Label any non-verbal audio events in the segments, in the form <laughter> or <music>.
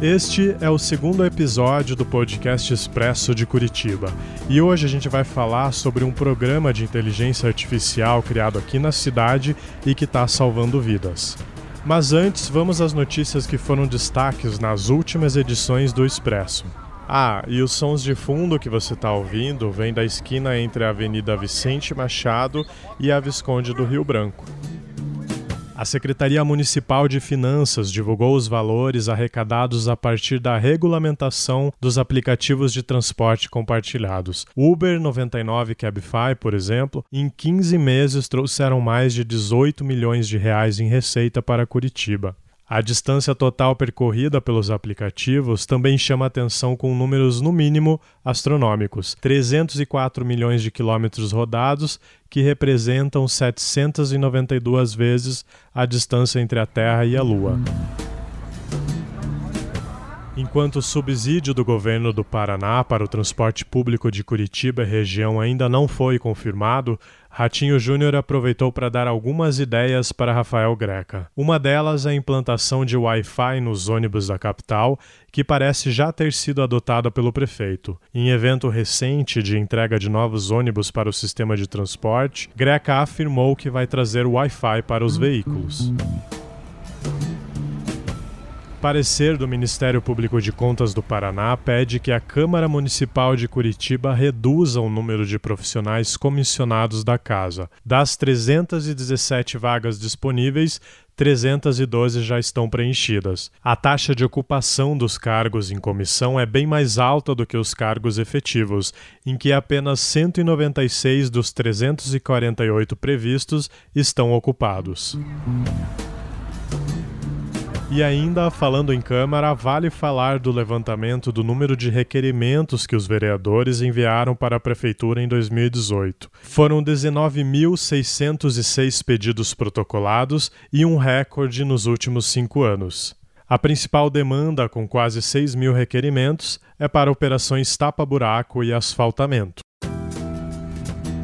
Este é o segundo episódio do podcast Expresso de Curitiba e hoje a gente vai falar sobre um programa de inteligência artificial criado aqui na cidade e que está salvando vidas. Mas antes, vamos às notícias que foram destaques nas últimas edições do Expresso. Ah, e os sons de fundo que você está ouvindo vêm da esquina entre a Avenida Vicente Machado e a Visconde do Rio Branco. A Secretaria Municipal de Finanças divulgou os valores arrecadados a partir da regulamentação dos aplicativos de transporte compartilhados. Uber 99 e Cabify, por exemplo, em 15 meses trouxeram mais de 18 milhões de reais em receita para Curitiba. A distância total percorrida pelos aplicativos também chama atenção com números, no mínimo, astronômicos: 304 milhões de quilômetros rodados, que representam 792 vezes a distância entre a Terra e a Lua. Enquanto o subsídio do governo do Paraná para o transporte público de Curitiba e região ainda não foi confirmado, Ratinho Júnior aproveitou para dar algumas ideias para Rafael Greca. Uma delas é a implantação de Wi-Fi nos ônibus da capital, que parece já ter sido adotada pelo prefeito. Em evento recente de entrega de novos ônibus para o sistema de transporte, Greca afirmou que vai trazer Wi-Fi para os veículos. Parecer do Ministério Público de Contas do Paraná pede que a Câmara Municipal de Curitiba reduza o número de profissionais comissionados da casa. Das 317 vagas disponíveis, 312 já estão preenchidas. A taxa de ocupação dos cargos em comissão é bem mais alta do que os cargos efetivos, em que apenas 196 dos 348 previstos estão ocupados. E ainda, falando em Câmara, vale falar do levantamento do número de requerimentos que os vereadores enviaram para a Prefeitura em 2018. Foram 19.606 pedidos protocolados e um recorde nos últimos cinco anos. A principal demanda, com quase 6 mil requerimentos, é para operações tapa-buraco e asfaltamento.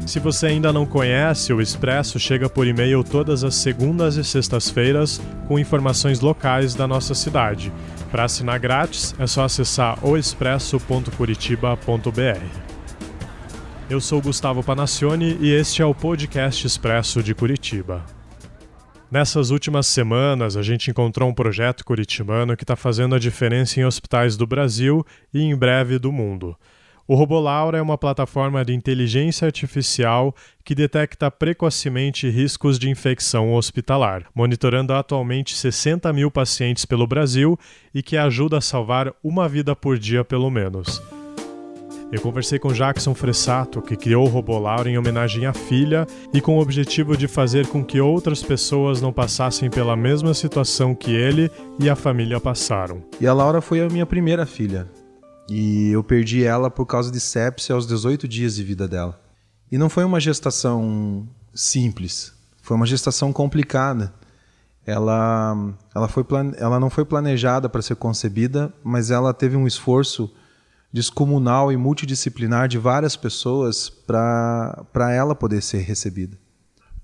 Se você ainda não conhece, o Expresso chega por e-mail todas as segundas e sextas-feiras com informações locais da nossa cidade. Para assinar grátis, é só acessar oexpresso.curitiba.br. Eu sou Gustavo Panacione e este é o podcast Expresso de Curitiba. Nessas últimas semanas, a gente encontrou um projeto curitibano que está fazendo a diferença em hospitais do Brasil e em breve do mundo. O Robolaura é uma plataforma de inteligência artificial que detecta precocemente riscos de infecção hospitalar, monitorando atualmente 60 mil pacientes pelo Brasil e que ajuda a salvar uma vida por dia pelo menos. Eu conversei com Jackson Fressato, que criou o Robolaura em homenagem à filha e com o objetivo de fazer com que outras pessoas não passassem pela mesma situação que ele e a família passaram. E a Laura foi a minha primeira filha. E eu perdi ela por causa de sepsia aos 18 dias de vida dela. E não foi uma gestação simples, foi uma gestação complicada. Ela, ela, foi ela não foi planejada para ser concebida, mas ela teve um esforço descomunal e multidisciplinar de várias pessoas para ela poder ser recebida.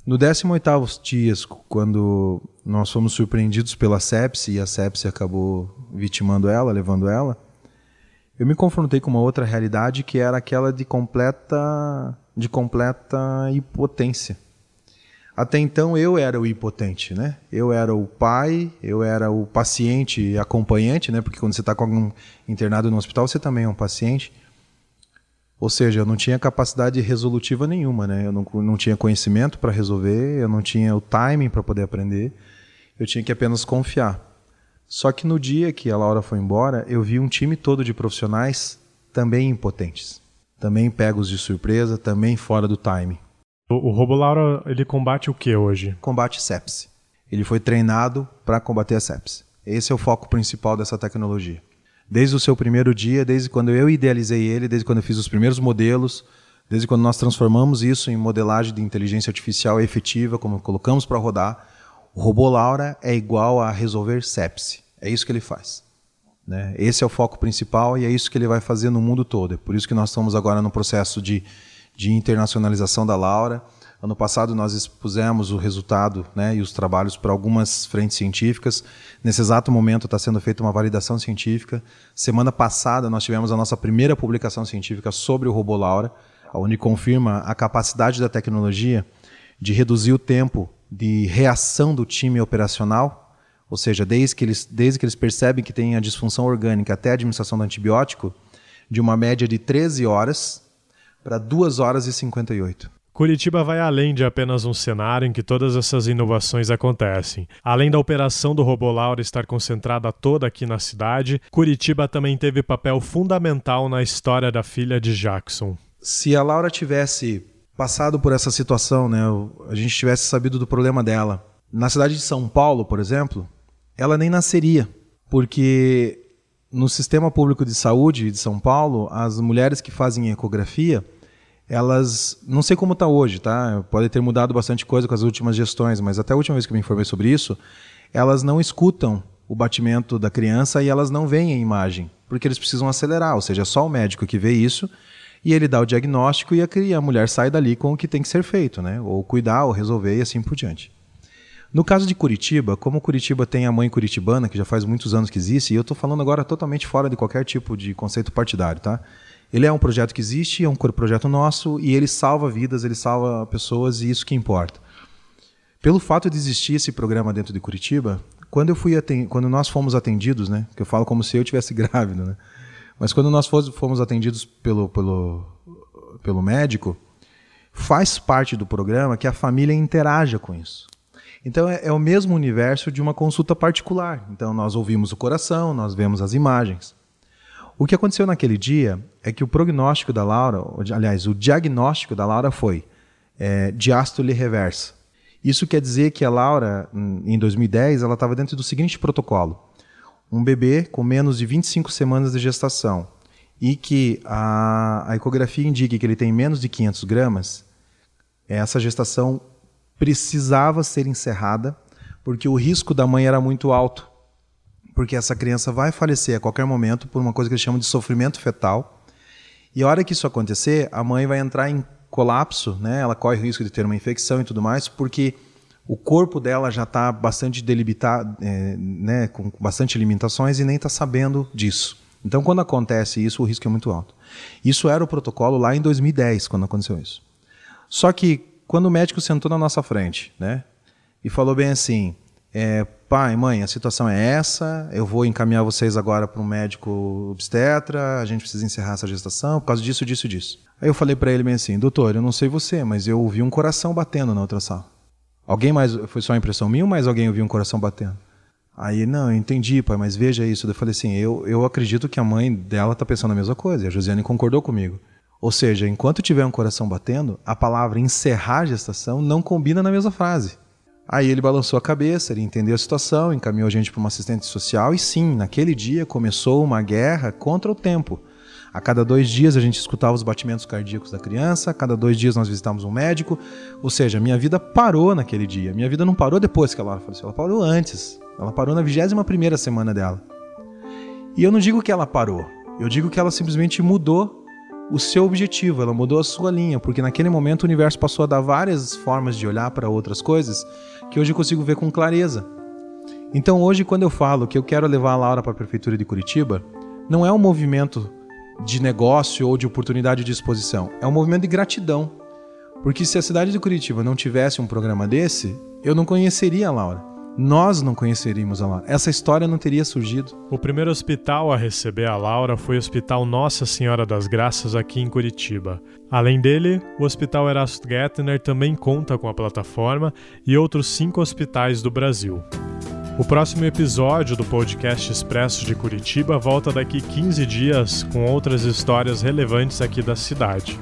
No 18º dias, quando nós fomos surpreendidos pela sepsia e a sepsia acabou vitimando ela, levando ela, eu me confrontei com uma outra realidade que era aquela de completa de completa impotência. Até então eu era o impotente, né? Eu era o pai, eu era o paciente acompanhante, né? Porque quando você está com algum internado no hospital, você também é um paciente. Ou seja, eu não tinha capacidade resolutiva nenhuma, né? Eu não, não tinha conhecimento para resolver, eu não tinha o timing para poder aprender, eu tinha que apenas confiar. Só que no dia que a Laura foi embora, eu vi um time todo de profissionais também impotentes, também pegos de surpresa, também fora do time. O, o Robo Laura, ele combate o que hoje? Combate sepsi. Ele foi treinado para combater a sepsi. Esse é o foco principal dessa tecnologia. Desde o seu primeiro dia, desde quando eu idealizei ele, desde quando eu fiz os primeiros modelos, desde quando nós transformamos isso em modelagem de inteligência artificial efetiva, como colocamos para rodar, o robô Laura é igual a resolver sepsi. É isso que ele faz. Né? Esse é o foco principal e é isso que ele vai fazer no mundo todo. É por isso que nós estamos agora no processo de, de internacionalização da Laura. Ano passado nós expusemos o resultado né, e os trabalhos para algumas frentes científicas. Nesse exato momento está sendo feita uma validação científica. Semana passada nós tivemos a nossa primeira publicação científica sobre o robô Laura, onde confirma a capacidade da tecnologia de reduzir o tempo de reação do time operacional, ou seja, desde que eles, desde que eles percebem que tem a disfunção orgânica até a administração do antibiótico, de uma média de 13 horas para 2 horas e 58. Curitiba vai além de apenas um cenário em que todas essas inovações acontecem. Além da operação do Robô Laura estar concentrada toda aqui na cidade, Curitiba também teve papel fundamental na história da filha de Jackson. Se a Laura tivesse passado por essa situação, né, a gente tivesse sabido do problema dela, na cidade de São Paulo, por exemplo, ela nem nasceria, porque no sistema público de saúde de São Paulo, as mulheres que fazem ecografia elas, não sei como está hoje, tá? Pode ter mudado bastante coisa com as últimas gestões, mas até a última vez que eu me informei sobre isso, elas não escutam o batimento da criança e elas não veem a imagem, porque eles precisam acelerar, ou seja, é só o médico que vê isso e ele dá o diagnóstico e a, criança, a mulher sai dali com o que tem que ser feito, né? Ou cuidar, ou resolver e assim por diante. No caso de Curitiba, como Curitiba tem a mãe curitibana, que já faz muitos anos que existe, e eu estou falando agora totalmente fora de qualquer tipo de conceito partidário, tá? Ele é um projeto que existe, é um projeto nosso e ele salva vidas, ele salva pessoas e isso que importa. Pelo fato de existir esse programa dentro de Curitiba, quando eu fui quando nós fomos atendidos, né, que eu falo como se eu tivesse <laughs> grávido, né, mas quando nós fomos atendidos pelo, pelo, pelo médico, faz parte do programa que a família interaja com isso. Então é, é o mesmo universo de uma consulta particular. Então nós ouvimos o coração, nós vemos as imagens. O que aconteceu naquele dia é que o prognóstico da Laura, aliás, o diagnóstico da Laura foi é, diástole reversa. Isso quer dizer que a Laura, em 2010, ela estava dentro do seguinte protocolo: um bebê com menos de 25 semanas de gestação e que a, a ecografia indique que ele tem menos de 500 gramas, essa gestação precisava ser encerrada porque o risco da mãe era muito alto porque essa criança vai falecer a qualquer momento por uma coisa que eles chamam de sofrimento fetal. E a hora que isso acontecer, a mãe vai entrar em colapso, né? Ela corre o risco de ter uma infecção e tudo mais, porque o corpo dela já está bastante delimitado, é, né, com bastante limitações e nem está sabendo disso. Então, quando acontece isso, o risco é muito alto. Isso era o protocolo lá em 2010, quando aconteceu isso. Só que quando o médico sentou na nossa frente, né, e falou bem assim: é, pai, mãe, a situação é essa, eu vou encaminhar vocês agora para um médico obstetra, a gente precisa encerrar essa gestação por causa disso, disso, disso. Aí eu falei para ele bem assim, doutor, eu não sei você, mas eu ouvi um coração batendo na outra sala. Alguém mais, foi só impressão minha ou mais alguém ouviu um coração batendo? Aí, não, eu entendi, pai, mas veja isso. Eu falei assim, eu, eu acredito que a mãe dela está pensando a mesma coisa, e a Josiane concordou comigo. Ou seja, enquanto tiver um coração batendo, a palavra encerrar a gestação não combina na mesma frase. Aí ele balançou a cabeça, ele entendeu a situação, encaminhou a gente para uma assistente social e sim, naquele dia começou uma guerra contra o tempo. A cada dois dias a gente escutava os batimentos cardíacos da criança, a cada dois dias nós visitávamos um médico, ou seja, minha vida parou naquele dia. Minha vida não parou depois que a Laura faleceu, ela parou antes. Ela parou na 21 primeira semana dela. E eu não digo que ela parou, eu digo que ela simplesmente mudou o seu objetivo, ela mudou a sua linha, porque naquele momento o universo passou a dar várias formas de olhar para outras coisas que hoje eu consigo ver com clareza. Então hoje quando eu falo que eu quero levar a Laura para a prefeitura de Curitiba, não é um movimento de negócio ou de oportunidade de exposição, é um movimento de gratidão. Porque se a cidade de Curitiba não tivesse um programa desse, eu não conheceria a Laura nós não conheceríamos a Laura. Essa história não teria surgido. O primeiro hospital a receber a Laura foi o Hospital Nossa Senhora das Graças aqui em Curitiba. Além dele, o Hospital Erasto Gettner também conta com a plataforma e outros cinco hospitais do Brasil. O próximo episódio do podcast Expresso de Curitiba volta daqui 15 dias com outras histórias relevantes aqui da cidade.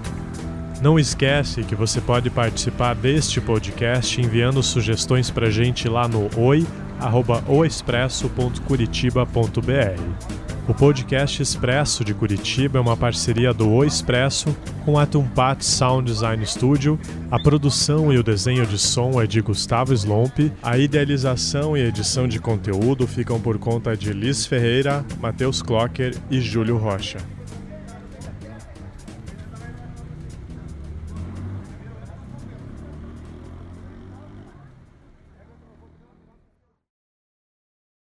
Não esquece que você pode participar deste podcast enviando sugestões para gente lá no oi@oexpresso.curitiba.br. O podcast Expresso de Curitiba é uma parceria do O Expresso com a Tumpat Sound Design Studio. A produção e o desenho de som é de Gustavo Slomp. A idealização e edição de conteúdo ficam por conta de Liz Ferreira, Matheus Clocker e Júlio Rocha.